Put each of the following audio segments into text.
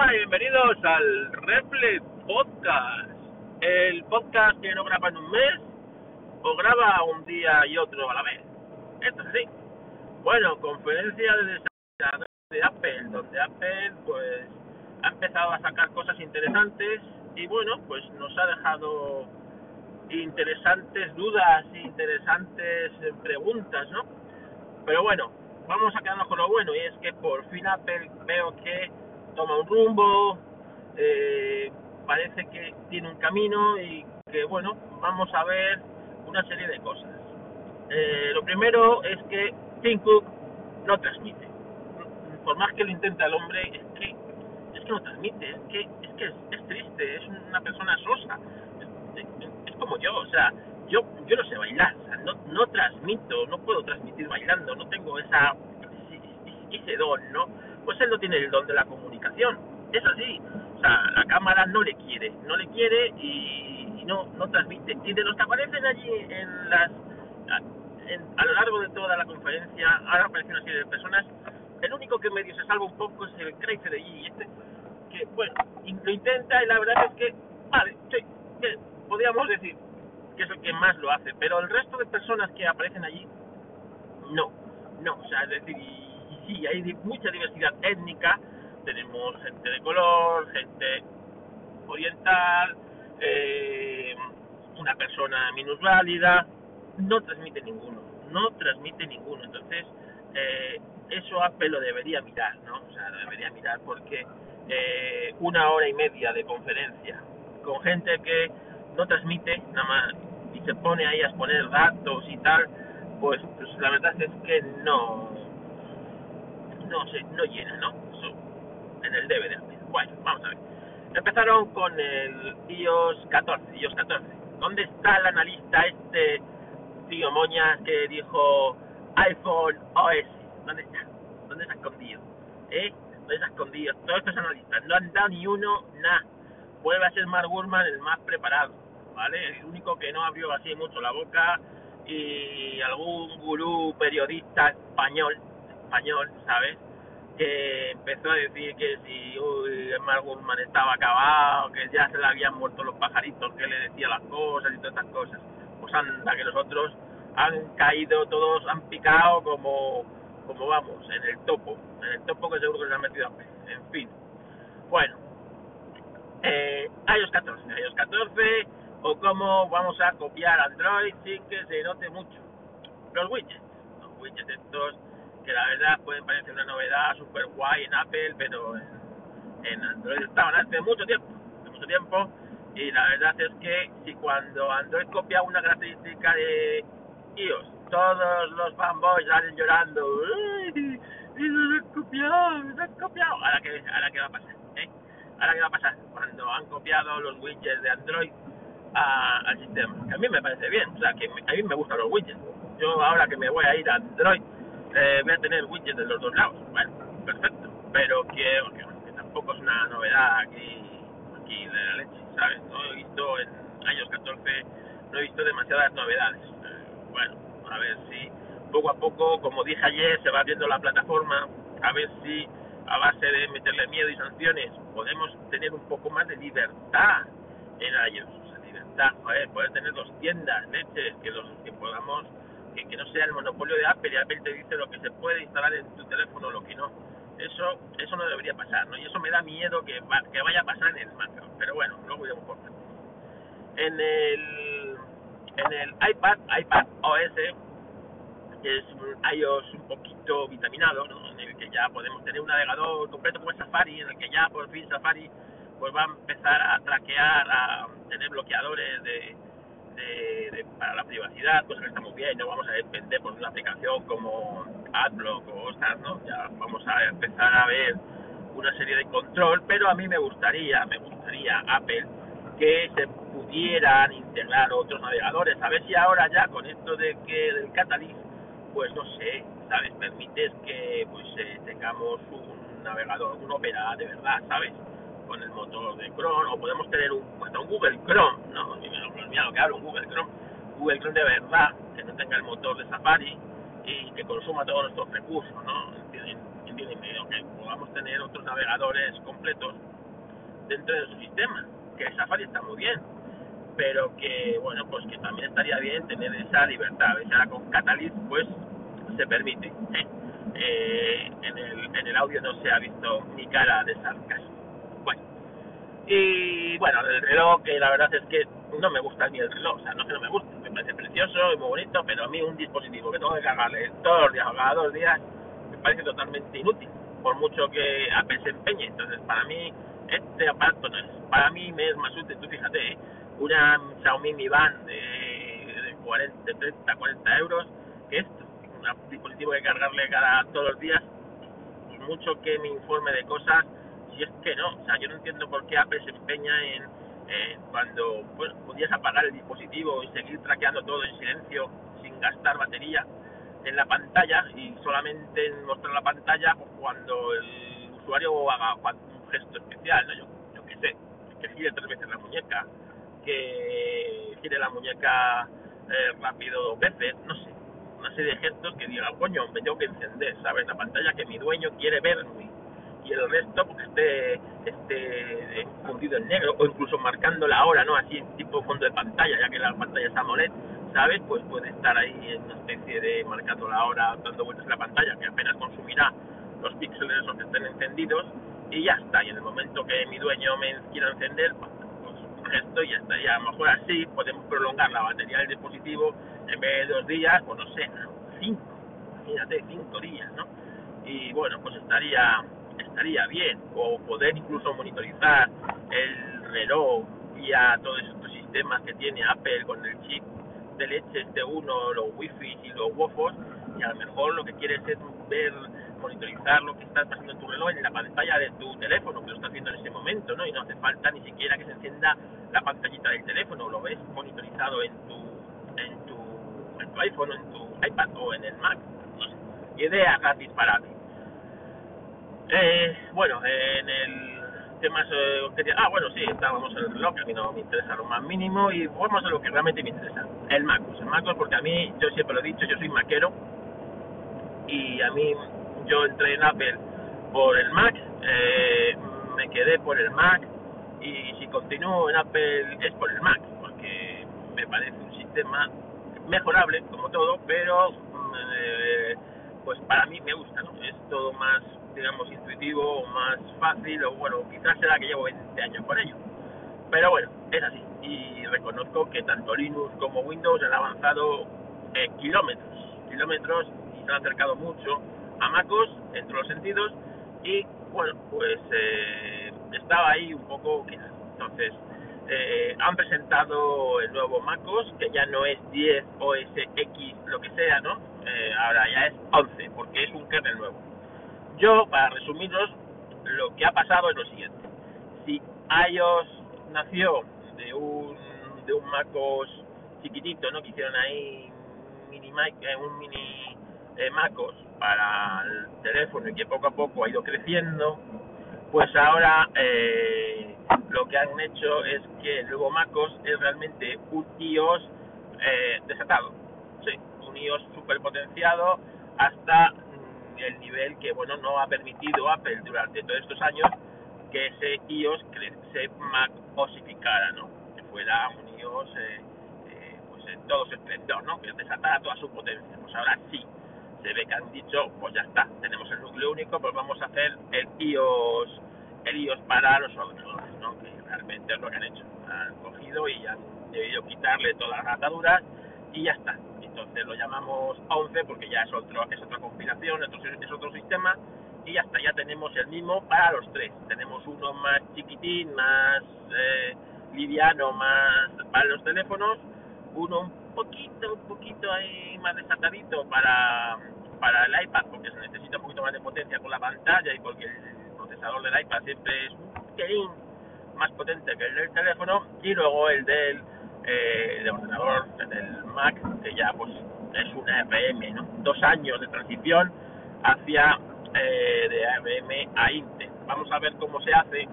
Hola y bienvenidos al Reflex Podcast. El podcast que no graba en un mes o graba un día y otro a la vez. Esto es así. Bueno, conferencia de desarrolladores de Apple, donde Apple pues ha empezado a sacar cosas interesantes y bueno, pues nos ha dejado interesantes dudas, interesantes preguntas, ¿no? Pero bueno, vamos a quedarnos con lo bueno y es que por fin Apple veo que toma un rumbo, eh, parece que tiene un camino y que bueno, vamos a ver una serie de cosas. Eh, lo primero es que Tim Cook no transmite. Por más que lo intente el hombre, es que, es que no transmite, es que es, que es, triste, es una persona sosa. Es, es, como yo, o sea, yo yo no sé bailar, o sea, no, no transmito, no puedo transmitir bailando, no tengo esa ese don, ¿no? Pues él no tiene el don de la comunicación, es así, o sea, la cámara no le quiere, no le quiere y, no no transmite. Y de los que aparecen allí en las a, lo largo de toda la conferencia, ahora aparecen una serie de personas, el único que medio se salva un poco es el Crazy de allí, este, que bueno, lo intenta y la verdad es que, vale, sí, que podríamos decir que es el que más lo hace, pero el resto de personas que aparecen allí, no, no, o sea, es decir, y, y sí, hay mucha diversidad étnica, tenemos gente de color, gente oriental, eh, una persona minusválida, no transmite ninguno, no transmite ninguno. Entonces, eh, eso Apple lo debería mirar, ¿no? O sea, lo debería mirar porque eh, una hora y media de conferencia con gente que no transmite nada más y se pone ahí a exponer datos y tal, pues, pues la verdad es que no, no se, no llena, ¿no? En el DVD. Bueno, vamos a ver. Empezaron con el iOS 14, iOS 14. ¿Dónde está el analista este tío Moña que dijo iPhone OS. ¿Dónde está? ¿Dónde está escondido? ¿Eh? ¿Dónde está escondido? Todos estos analistas no han dado ni uno, nada. Vuelve a ser Mark Gurman el más preparado, ¿vale? El único que no abrió así mucho la boca y algún gurú periodista español, español, ¿sabes? Que empezó a decir que si uy, Mark Gurman estaba acabado, que ya se le habían muerto los pajaritos, que le decía las cosas y todas estas cosas pues anda, que nosotros han caído, todos han picado como, como vamos, en el topo, en el topo que seguro que se han metido a En fin, bueno, eh, iOS 14, iOS 14, o cómo vamos a copiar Android sin que se note mucho. Los widgets, los widgets estos que la verdad pueden parecer una novedad super guay en Apple, pero en, en Android estaban hace mucho tiempo, hace mucho tiempo, y la verdad es que si cuando Android copia una característica de iOS, todos los fanboys salen llorando, ¡Ay, ¡Eso ha copiado! ¡Se ha copiado! ¿Ahora qué, ahora qué va a pasar? ¿Eh? ¿Ahora qué va a pasar? Cuando han copiado los widgets de Android a, al sistema. Que a mí me parece bien, o sea, que a mí me gustan los widgets. Yo ahora que me voy a ir a Android, eh, voy a tener widgets de los dos lados. Bueno, perfecto. Pero que, que, que tampoco es una novedad aquí, aquí de la leche. ¿sabes? No he visto en años 14, no he visto demasiadas novedades. Eh, bueno, a ver si poco a poco, como dije ayer, se va viendo la plataforma, a ver si a base de meterle miedo y sanciones podemos tener un poco más de libertad en iOS. O sea, libertad, joder, poder tener dos tiendas, leches, que los que podamos, que, que no sea el monopolio de Apple y Apple te dice lo que se puede instalar en tu teléfono, lo que no eso eso no debería pasar, ¿no? Y eso me da miedo que, va, que vaya a pasar en el macro, pero bueno, luego iremos por En el en el iPad, iPad OS es un iOS un poquito vitaminado, ¿no? En el que ya podemos tener un navegador completo como Safari, en el que ya por fin Safari pues va a empezar a traquear, a tener bloqueadores de de, de, para la privacidad, pues está muy bien, no vamos a depender por una aplicación como AdBlock o otras, ¿no? Ya vamos a empezar a ver una serie de control, pero a mí me gustaría, me gustaría Apple que se pudieran integrar otros navegadores, a ver si ahora ya con esto de que del Catalyst, pues no sé, ¿sabes? Permites que pues eh, tengamos un navegador, un Opera de verdad, ¿sabes? Con el motor de Chrome, o podemos tener un, hasta un Google Chrome, ¿no? Mira lo que hablo, un Google Chrome, Google Chrome de verdad, que no tenga el motor de Safari y que consuma todos nuestros recursos, ¿no? En, tiene que podamos tener otros navegadores completos dentro de su sistema, que Safari está muy bien, pero que bueno pues que también estaría bien tener esa libertad, y ahora con Catalyst pues se permite. ¿eh? Eh, en, el, en el audio no se ha visto mi cara de sarcasmo. Y bueno, el reloj, que la verdad es que no me gusta ni el reloj, o sea, no que no me guste, me parece precioso y muy bonito, pero a mí un dispositivo que tengo que cargarle todos los días o cada dos días me parece totalmente inútil, por mucho que Apple se empeñe. Entonces, para mí, este aparato no es. Para mí me es más útil, tú fíjate, una Xiaomi Mi Band de, de 40, 30, 40 euros que esto, un dispositivo que cargarle cada todos los días, por mucho que me informe de cosas, si es que no, o sea, yo no entiendo por qué Apple se empeña en cuando pues, podías apagar el dispositivo y seguir traqueando todo en silencio sin gastar batería en la pantalla y solamente mostrar la pantalla pues, cuando el usuario haga un gesto especial, ¿no? yo, yo qué sé, que gire tres veces la muñeca, que gire la muñeca eh, rápido dos veces, no sé, una serie de gestos que diga, coño, me tengo que encender, ¿sabes? La pantalla que mi dueño quiere verme y el resto porque esté, esté fundido en negro o incluso marcando la hora, ¿no? Así tipo fondo de pantalla, ya que la pantalla es AMOLED, ¿sabes? Pues puede estar ahí en una especie de marcando la hora, dando vueltas en la pantalla, que apenas consumirá los píxeles esos que estén encendidos y ya está. Y en el momento que mi dueño me quiera encender, pues, pues gesto y ya está. Y a lo mejor así podemos prolongar la batería del dispositivo en vez de dos días, pues no sé, cinco, imagínate, cinco días, ¿no? Y bueno, pues estaría estaría bien, o poder incluso monitorizar el reloj vía todos estos sistemas que tiene Apple con el chip de leche este uno, los wifi y los wofos, y a lo mejor lo que quieres es ver, monitorizar lo que estás pasando en tu reloj en la pantalla de tu teléfono, que lo estás viendo en ese momento, ¿no? Y no hace falta ni siquiera que se encienda la pantallita del teléfono, lo ves monitorizado en tu, en tu, en tu iPhone, en tu iPad o en el Mac. Idea gratis para ti. Eh, bueno, en el tema ah bueno sí estábamos en el reloj que a mí no me interesa lo más mínimo y vamos a lo que realmente me interesa el MacOS el MacOS porque a mí yo siempre lo he dicho yo soy maquero y a mí yo entré en Apple por el Mac eh, me quedé por el Mac y si continúo en Apple es por el Mac porque me parece un sistema mejorable como todo pero eh, pues para mí me gusta ¿no? es todo más digamos, intuitivo o más fácil, o bueno, quizás será que llevo 20 años con ello. Pero bueno, es así. Y reconozco que tanto Linux como Windows han avanzado eh, kilómetros, kilómetros y se han acercado mucho a MacOS en todos los sentidos. Y bueno, pues eh, estaba ahí un poco Entonces, eh, han presentado el nuevo MacOS, que ya no es 10 OS X, lo que sea, ¿no? ahora ya es 11, porque es un kernel nuevo yo, para resumiros, lo que ha pasado es lo siguiente. Si iOS nació de un, de un MacOS chiquitito, ¿no? Que hicieron ahí mini eh, un mini eh, MacOS para el teléfono y que poco a poco ha ido creciendo, pues ahora eh, lo que han hecho es que el nuevo MacOS es realmente un iOS desatado. Sí, un iOS super potenciado hasta el nivel que bueno no ha permitido Apple durante todos estos años que ese iOS se Mac osificara, ¿no? Que fuera un iOS eh, eh, pues en todo su esplendor, ¿no? Que desatara toda su potencia. Pues ahora sí, se ve que han dicho, pues ya está, tenemos el núcleo único, pues vamos a hacer el iOS, el iOS para los ordenadores, ¿no? Que realmente es lo que han hecho. Han cogido y han debido quitarle todas las ataduras y ya está. Entonces lo llamamos 11 porque ya es otro es otra compilación es otro sistema y hasta ya tenemos el mismo para los tres. Tenemos uno más chiquitín más eh, liviano más para los teléfonos uno un poquito un poquito ahí más desatadito para para el iPad porque se necesita un poquito más de potencia con la pantalla y porque el procesador del iPad siempre es un más potente que el del teléfono y luego el del eh, de ordenador del Mac, que ya pues es una ARM, ¿no? Dos años de transición hacia eh, de ARM a Intel. Vamos a ver cómo se hace,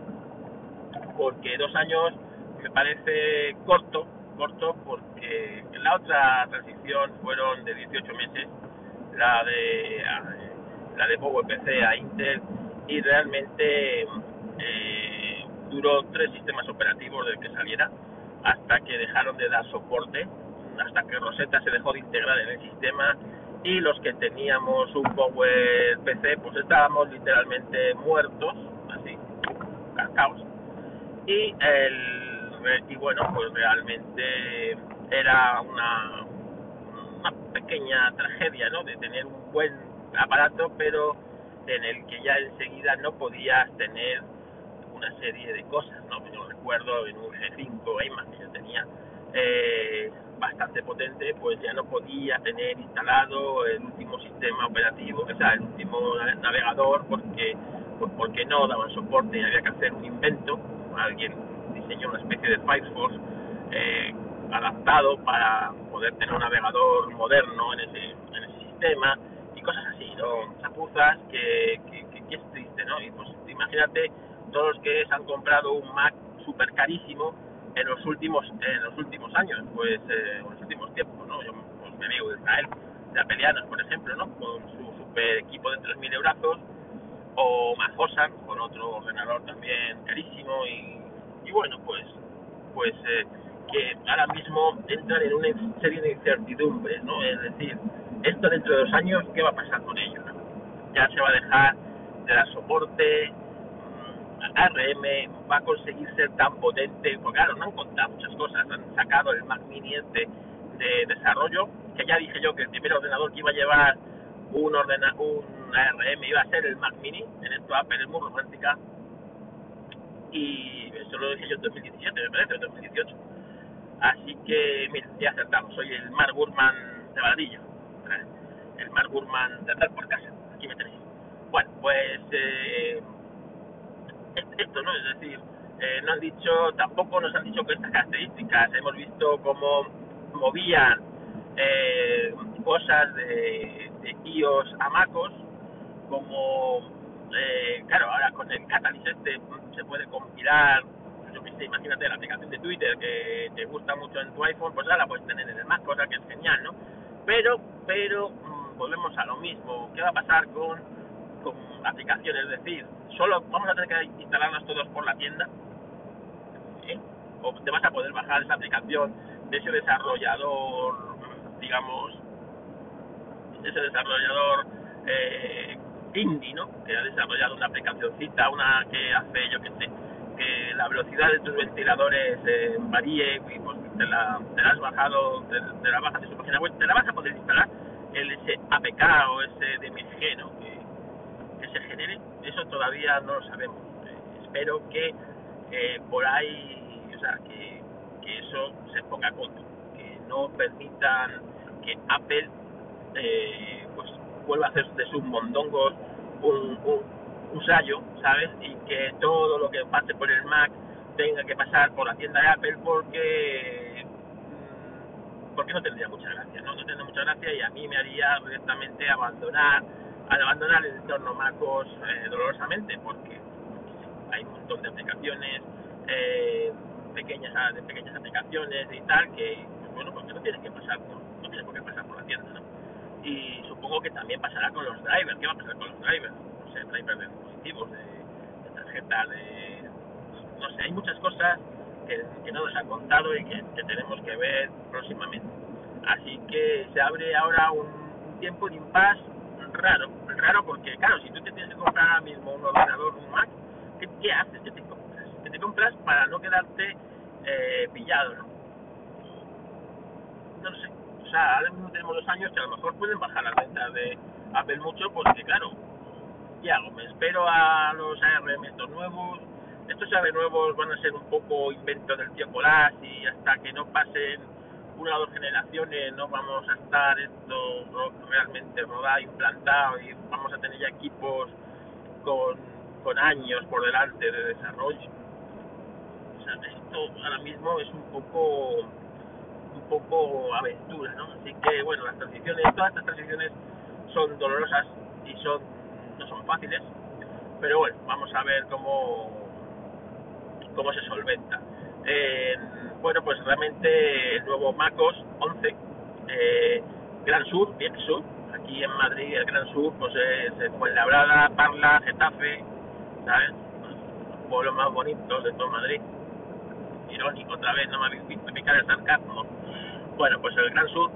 porque dos años me parece corto, corto porque la otra transición fueron de 18 meses, la de la de PowerPC a Intel y realmente eh, duró tres sistemas operativos desde que saliera hasta que dejaron de dar soporte, hasta que Rosetta se dejó de integrar en el sistema y los que teníamos un Power PC pues estábamos literalmente muertos, así, cascaos. Y, el, y bueno, pues realmente era una, pequeña tragedia, ¿no? De tener un buen aparato, pero en el que ya enseguida no podías tener una serie de cosas, ¿no? Yo recuerdo en un G5 iMac que yo tenía, eh, bastante potente, pues ya no podía tener instalado el último sistema operativo, o sea, el último navegador, porque pues porque no daban soporte y había que hacer un invento. Alguien diseñó una especie de Firefox eh, adaptado para poder tener un navegador moderno en ese, en ese sistema y cosas así, ¿no? Chapuzas que, que, que, que es triste, ¿no? Y pues imagínate todos los que se han comprado un Mac súper carísimo en los últimos en los últimos años, pues eh, en los últimos tiempos, ¿no? Yo pues, amigo de Israel, de Apelianos, por ejemplo, ¿no? Con su super equipo de 3.000 euros, o Majosan, con otro ordenador también carísimo, y, y bueno, pues pues eh, que ahora mismo entran en una serie de incertidumbres, ¿no? Es decir, esto dentro de dos años, ¿qué va a pasar con ello? ¿no? Ya se va a dejar de dar soporte, ARM va a conseguir ser tan potente, porque claro, no han contado muchas cosas, han sacado el Mac Mini este de desarrollo, que ya dije yo que el primer ordenador que iba a llevar un ordena un ARM iba a ser el Mac Mini, en esto Apple es muy romántica, y eso lo dije yo en 2017, me parece, en 2018. Así que, mira, ya acertamos, soy el Mark Gurman de Baradillo, el Mark Gurman de andar por casa, aquí me tenéis. Bueno, pues... Eh, esto, ¿no? Es decir, eh, no han dicho, tampoco nos han dicho que estas características, hemos visto cómo movían eh, cosas de, de iOS a MacOS, como, eh, claro, ahora con el Catalyst este se puede compilar, yo qué sé, imagínate la aplicación de Twitter que te gusta mucho en tu iPhone, pues ahora la puedes tener en el Mac, cosa que es genial, ¿no? Pero, pero, mmm, volvemos a lo mismo, ¿qué va a pasar con, con aplicaciones? Es decir, solo vamos a tener que instalarlas todos por la tienda ¿eh? o te vas a poder bajar esa aplicación de ese desarrollador digamos ese desarrollador eh, indie ¿no? que ha desarrollado una aplicacióncita una que hace yo que sé que la velocidad de tus ventiladores eh, varíe y pues te la, has bajado te, la bajas de su página web te la vas a poder instalar el ese APK o ese DMG ¿no? Que se genere eso todavía no lo sabemos. Eh, espero que eh, por ahí, o sea, que, que, eso se ponga a que no permitan que Apple eh, pues vuelva a hacer de sus mondongos un, un, un sallo, ¿sabes? Y que todo lo que pase por el Mac tenga que pasar por la tienda de Apple porque mm, porque no tendría mucha gracia, ¿no? No tendría mucha gracia y a mí me haría directamente abandonar al abandonar el entorno MacOS eh, dolorosamente porque hay un montón de aplicaciones eh, pequeñas de pequeñas aplicaciones y tal que bueno porque no tienen que pasar por, no tienen por qué pasar por la tienda y supongo que también pasará con los drivers. ¿qué va a pasar con los drivers? no sé drivers de dispositivos de, de tarjeta de no sé hay muchas cosas que, no nos han contado y que, que tenemos que ver próximamente. Así que se abre ahora un tiempo de impasse raro, raro porque, claro, si tú te tienes que comprar ahora mismo un ordenador, un Mac, ¿qué, haces? ¿Qué te compras? ¿Qué te compras para no quedarte eh, pillado, no? No sé. O sea, ahora mismo tenemos dos años que a lo mejor pueden bajar las ventas de Apple mucho porque, claro, ¿qué hago? Me espero a los ARM estos nuevos. Estos ARM nuevos van a ser un poco invento del tío Colás y hasta que no pasen una o dos generaciones no vamos a estar esto realmente rodado, implantado y vamos a tener ya equipos con, con años por delante de desarrollo. O sea, esto ahora mismo es un poco un poco aventura, ¿no? Así que bueno, las transiciones, todas estas transiciones son dolorosas y son no son fáciles, pero bueno, vamos a ver cómo cómo se solventa. Eh, bueno, pues realmente el nuevo MacOS 11, eh, Gran Sur, bien Sur, Aquí en Madrid, el Gran Sur, pues es Fuenlabrada, Parla, Getafe, ¿sabes? Los pueblos más bonitos de todo Madrid. Irónico, otra vez, no me habéis visto picar el sarcasmo. Bueno, pues el Gran Sur,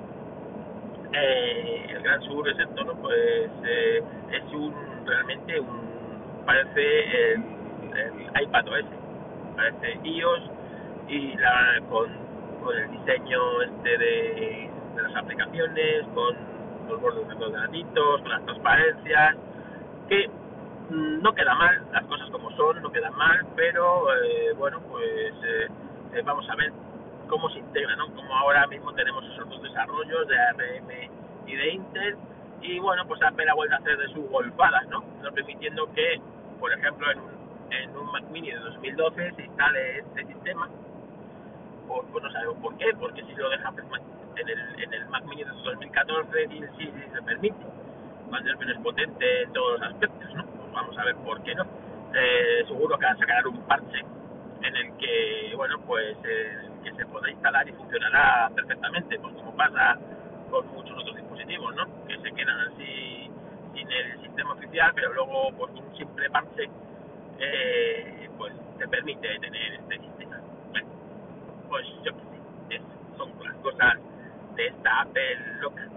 eh, el Gran Sur es esto, ¿no? Pues eh, es un, realmente un, parece el, el iPad OS, parece iOS y la, con, con el diseño este de, de las aplicaciones, con los bordes granitos, con las transparencias, que mm, no queda mal, las cosas como son, no quedan mal, pero eh, bueno, pues eh, eh, vamos a ver cómo se integra, ¿no? Como ahora mismo tenemos esos dos desarrollos de ARM y de Intel, y bueno, pues Apple ha vuelto a hacer de sus golpadas, ¿no? No permitiendo que, por ejemplo, en un, en un Mac Mini de 2012 se instale este sistema, pues, pues no sabemos por qué, porque si lo deja en el, en el Mac Mini de 2014 sí, sí, se permite, cuando es menos potente en todos los aspectos, ¿no? Pues vamos a ver por qué no. Eh, seguro que van a sacar un parche en el que, bueno, pues eh, que se podrá instalar y funcionará perfectamente, pues como pasa con muchos otros dispositivos, ¿no? Que se quedan así sin el sistema oficial, pero luego, pues con un simple parche, eh, pues te permite tener este sistema. Pues yo sé, son las cosas de esta Apple loca,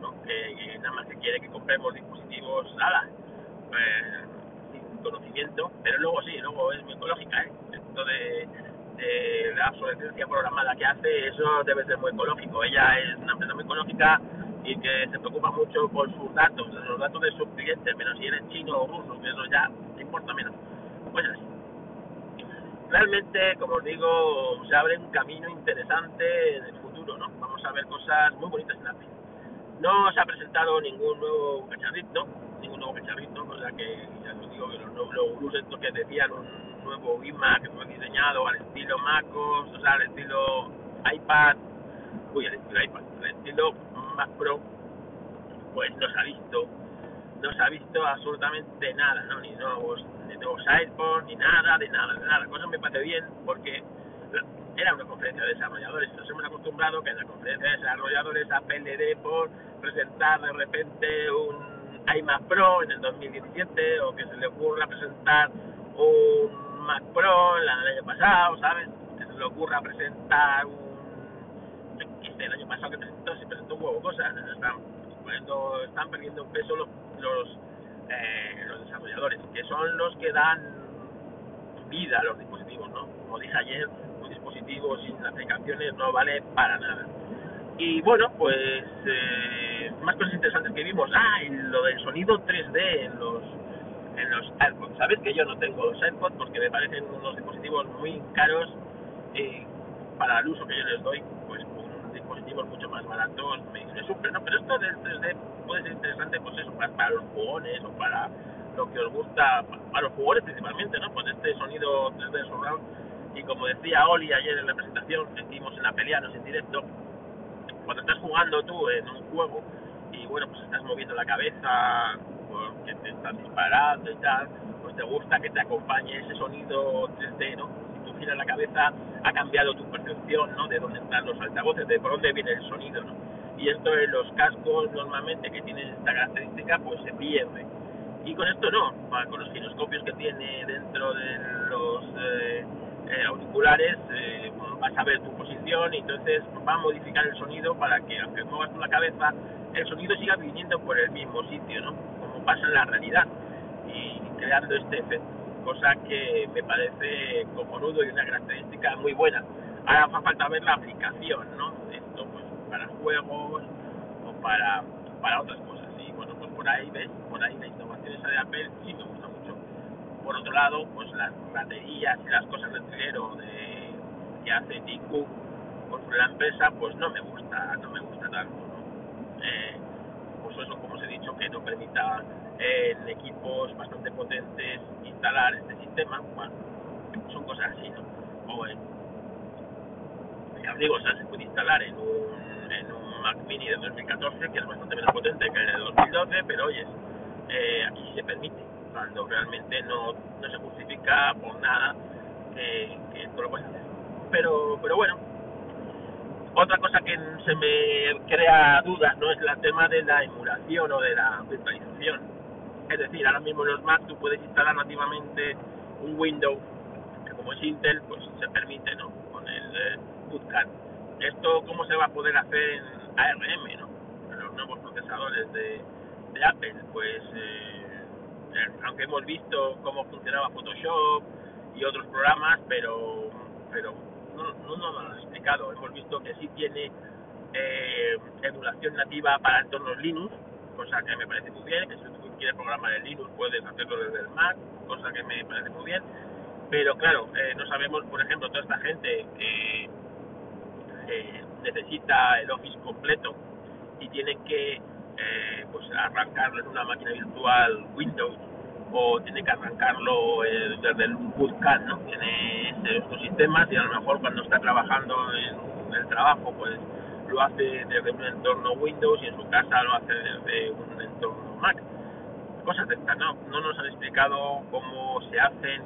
¿no? Que, nada más que quiere que compremos dispositivos, nada, pues, sin conocimiento, pero luego sí, luego es muy ecológica, ¿eh? Esto de, de la obsolescencia programada que hace, eso debe ser muy ecológico. Ella es una empresa muy ecológica y que se preocupa mucho por sus datos, los datos de sus clientes, pero si eres chino o ruso, que eso ya importa menos. Pues. Realmente, como os digo, se abre un camino interesante en el futuro, ¿no? Vamos a ver cosas muy bonitas en Apple. No se ha presentado ningún nuevo cacharrito, ningún nuevo cacharrito, o sea que ya os digo que los nuevos gurús estos que decían un nuevo iMac que fue diseñado al estilo MacOS, o sea, al estilo iPad, uy, al estilo iPad, al estilo Mac Pro, pues no se ha visto, no se ha visto absolutamente nada, ¿no? Ni nuevos, ni nuevos iPods, ni nada, de nada, de nada. La cosa me parece bien porque era una conferencia de desarrolladores. Nos hemos acostumbrado que en la conferencia de desarrolladores le dé por presentar de repente un iMac Pro en el 2017 o que se le ocurra presentar un Mac Pro el año pasado, ¿sabes? Que se le ocurra presentar un... El año pasado que presentó, se presentó un huevo cosas. Están, poniendo, están perdiendo peso los, los, eh, los desarrolladores, que son los que dan vida a los dispositivos, ¿no? Como dije ayer, un dispositivo sin aplicaciones no vale para nada. Y bueno, pues eh, más cosas interesantes que vimos. Ah, y lo del sonido 3D en los en los AirPods. Sabes que yo no tengo los AirPods porque me parecen unos dispositivos muy caros y para el uso que yo les doy, pues dispositivos mucho más baratos me, me sufre, ¿no? Pero esto del 3D puede ser interesante, pues eso, para, los jugones o para lo que os gusta, para los jugadores principalmente, ¿no? Pues este sonido 3D surround. Y como decía Oli ayer en la presentación que hicimos en la Pelianos en directo, cuando estás jugando tú en un juego y bueno, pues estás moviendo la cabeza, porque te estás disparando y tal, pues te gusta que te acompañe ese sonido 3D, ¿no? Si tú giras la cabeza, ha cambiado tu percepción, ¿no? De dónde están los altavoces, de por dónde viene el sonido, ¿no? Y esto en los cascos normalmente que tienen esta característica, pues se pierde. Y con esto no, con los giroscopios que tiene dentro de los eh, eh, auriculares, eh, vas a ver tu posición y entonces va a modificar el sonido para que aunque muevas tú la cabeza, el sonido siga viniendo por el mismo sitio, ¿no? Como pasa en la realidad y creando este efecto, cosa que me parece cojonudo y una característica muy buena. Ahora hace falta ver la aplicación, ¿no? Esto pues para juegos o para, para otras cosas. Y bueno, pues por ahí ves, por ahí la innovación esa de Apple sí me gusta mucho. Por otro lado, pues las baterías y las cosas del triguero de que hace Cook por la empresa, pues no me gusta, no me gusta tanto, ¿no? Eh, pues eso, como os he dicho, que no permita en equipos bastante potentes instalar este sistema, bueno, son cosas así, ¿no? O en, ya digo, o sea, se puede instalar en un, en un Mac Mini de 2014, que es bastante menos potente que el de 2012, pero oye, eh, aquí se permite, cuando realmente no, no se justifica por nada que, que esto lo puedes hacer. Pero, pero bueno, Otra cosa que se me crea dudas no es el tema de la emulación o de la virtualización. Es decir, ahora mismo en los Mac tú puedes instalar nativamente un Windows que como es Intel, pues se permite, ¿no? Con el eh, Bootcamp. Esto cómo se va a poder hacer en ARM, ¿no? En los nuevos procesadores de, de Apple, pues eh, eh, aunque hemos visto cómo funcionaba Photoshop y otros programas, pero pero no, no nos lo han explicado. Hemos visto que sí tiene eh, emulación nativa para entornos Linux, cosa que me parece muy bien, que quieres programar en Linux puedes hacerlo desde el Mac, cosa que me parece muy bien. Pero claro, eh, no sabemos, por ejemplo, toda esta gente que eh, necesita el Office completo y tiene que eh, pues arrancarlo en una máquina virtual Windows o tiene que arrancarlo eh, desde el bootcamp, ¿no? Tiene estos sistemas y a lo mejor cuando está trabajando en el trabajo, pues lo hace desde un entorno Windows y en su casa lo hace desde un entorno Mac. Cosas de estas, ¿no? No nos han explicado cómo se hacen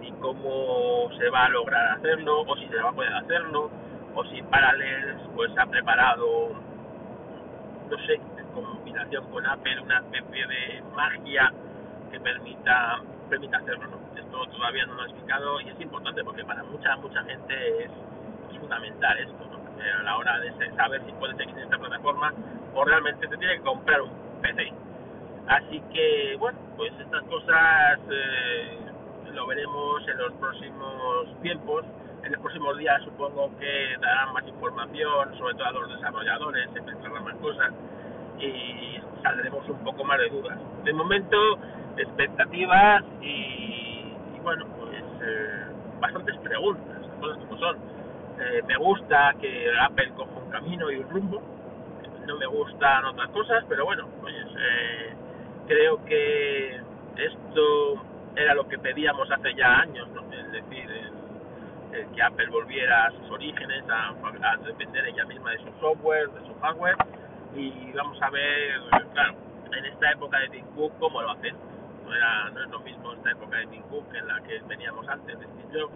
ni, cómo se va a lograr hacerlo o si se va a poder hacerlo o si Parallels pues ha preparado, no sé, en combinación con Apple una especie de magia que permita permita hacerlo. ¿no? Esto todavía no lo ha explicado y es importante porque para mucha mucha gente es, es fundamental esto, ¿no? Eh, a la hora de saber si puedes seguir en esta plataforma o realmente te tiene que comprar un PC. Así que, bueno, pues estas cosas eh, lo veremos en los próximos tiempos. En los próximos días supongo que darán más información, sobre todo a los desarrolladores, se pensarán más cosas y saldremos un poco más de dudas. De momento, expectativas y, bueno, pues eh, bastantes preguntas, cosas como son. Eh, me gusta que Apple coja un camino y un rumbo, no me gustan otras cosas, pero bueno, pues eh, creo que esto era lo que pedíamos hace ya años, ¿no? es decir, el, que Apple volviera a sus orígenes, a, a depender ella misma de su software, de su hardware, y vamos a ver, claro, en esta época de Tim Cook cómo lo hacen no, era, no es lo mismo esta época de Tim Cook en la que veníamos antes de Steve Jobs.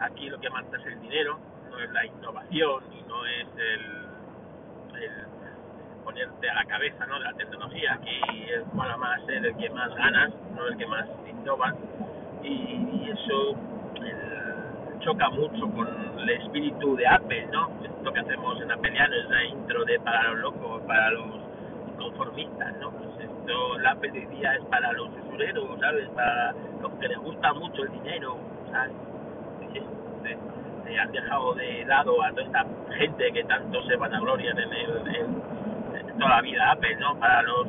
Aquí lo que manda es el dinero, no es la innovación y no es el, el ponerte a la cabeza ¿no? de la tecnología. Aquí es mola más ser el que más ganas, no el que más innova. Y, eso choca mucho con el espíritu de Apple, ¿no? Esto que hacemos en Appleiano es la intro de para los locos, para los conformistas, ¿no? Pues esto, la Apple es para los usureros, ¿sabes? Para los que les gusta mucho el dinero, ¿sabes? Se han dejado de lado a toda esta gente que tanto se vanaglorian en, el, en toda la vida Apple, ¿no? Para los,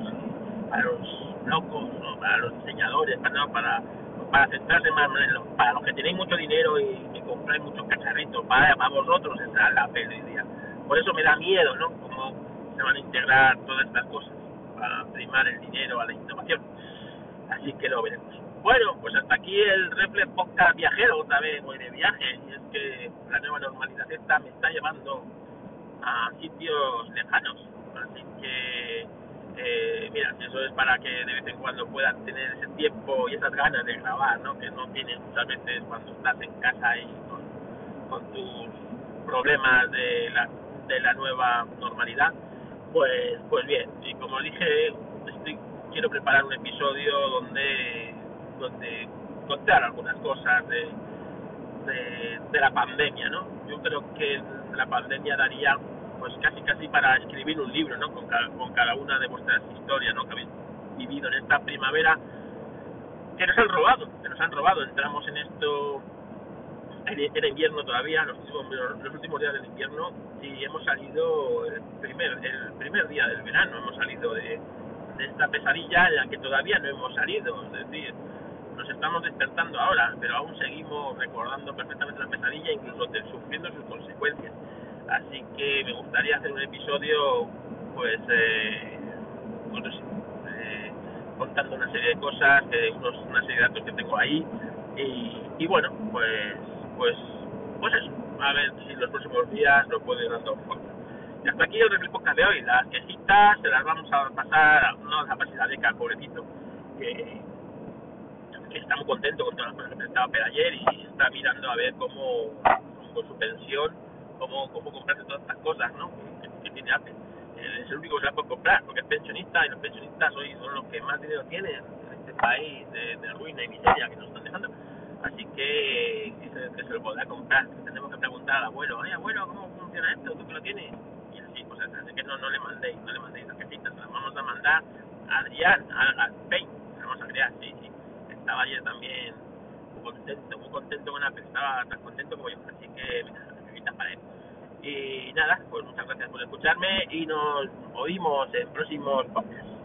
para los locos, ¿no? Para los diseñadores, para, para para centrarse más en los, para los que tenéis mucho dinero y, y compráis muchos cacharritos, para, para vosotros entrar la Apple. Por eso me da miedo, ¿no? Cómo se van a integrar todas estas cosas para primar el dinero a la innovación. Así que lo veremos. Bueno, pues hasta aquí el Reflex Podcast viajero, otra vez voy de viaje, y es que la nueva normalidad esta me está llevando a sitios lejanos. Así que, eh, mira, eso es para que de vez en cuando puedan tener ese tiempo y esas ganas de grabar, ¿no? Que no tienes muchas cuando estás en casa y con, tus problemas de la, de la nueva normalidad pues pues bien y como dije estoy, quiero preparar un episodio donde donde contar algunas cosas de, de, de la pandemia no yo creo que la pandemia daría pues casi para escribir un libro no con cada, con cada una de vuestras historias no que habéis vivido en esta primavera que nos han robado que nos han robado. Entramos en esto era invierno todavía, los últimos, los últimos días del invierno, y hemos salido el primer, el primer día del verano, hemos salido de, de esta pesadilla en la que todavía no hemos salido, es decir, nos estamos despertando ahora, pero aún seguimos recordando perfectamente la pesadilla, incluso sufriendo sus consecuencias. Así que me gustaría hacer un episodio, pues, eh, eh, contando una serie de cosas, eh, unos, una serie de datos que tengo ahí, y, y bueno, pues pues pues eso, a ver si los próximos días lo puedo ir dando forma. Y hasta aquí el reflejo de hoy. Las quejitas se las vamos a pasar, no a pasar a Deca, pobrecito, que, está muy contento con todas las cosas que presentaba ayer y está mirando a ver cómo con su pensión cómo, cómo comprarse todas estas cosas, ¿no? Que, tiene Apple. es el único que se las puede comprar, porque es pensionista y los pensionistas hoy son los que más dinero tienen en este país de, de ruina y miseria que nos están dejando. Así que, que, se, lo podrá comprar. Tenemos que preguntar al abuelo, abuelo, ¿cómo funciona esto? ¿Tú que lo tienes? Y así, pues así que no, no le mandéis, no le mandéis tarjetitas, se las vamos a mandar a Adrián, a, a Pain, vamos a crear, sí, sí. Estaba ayer también contento, muy contento con Apple, estaba tan contento como yo, así que mira, Y nada, pues muchas gracias por escucharme y nos oímos en próximos podcasts.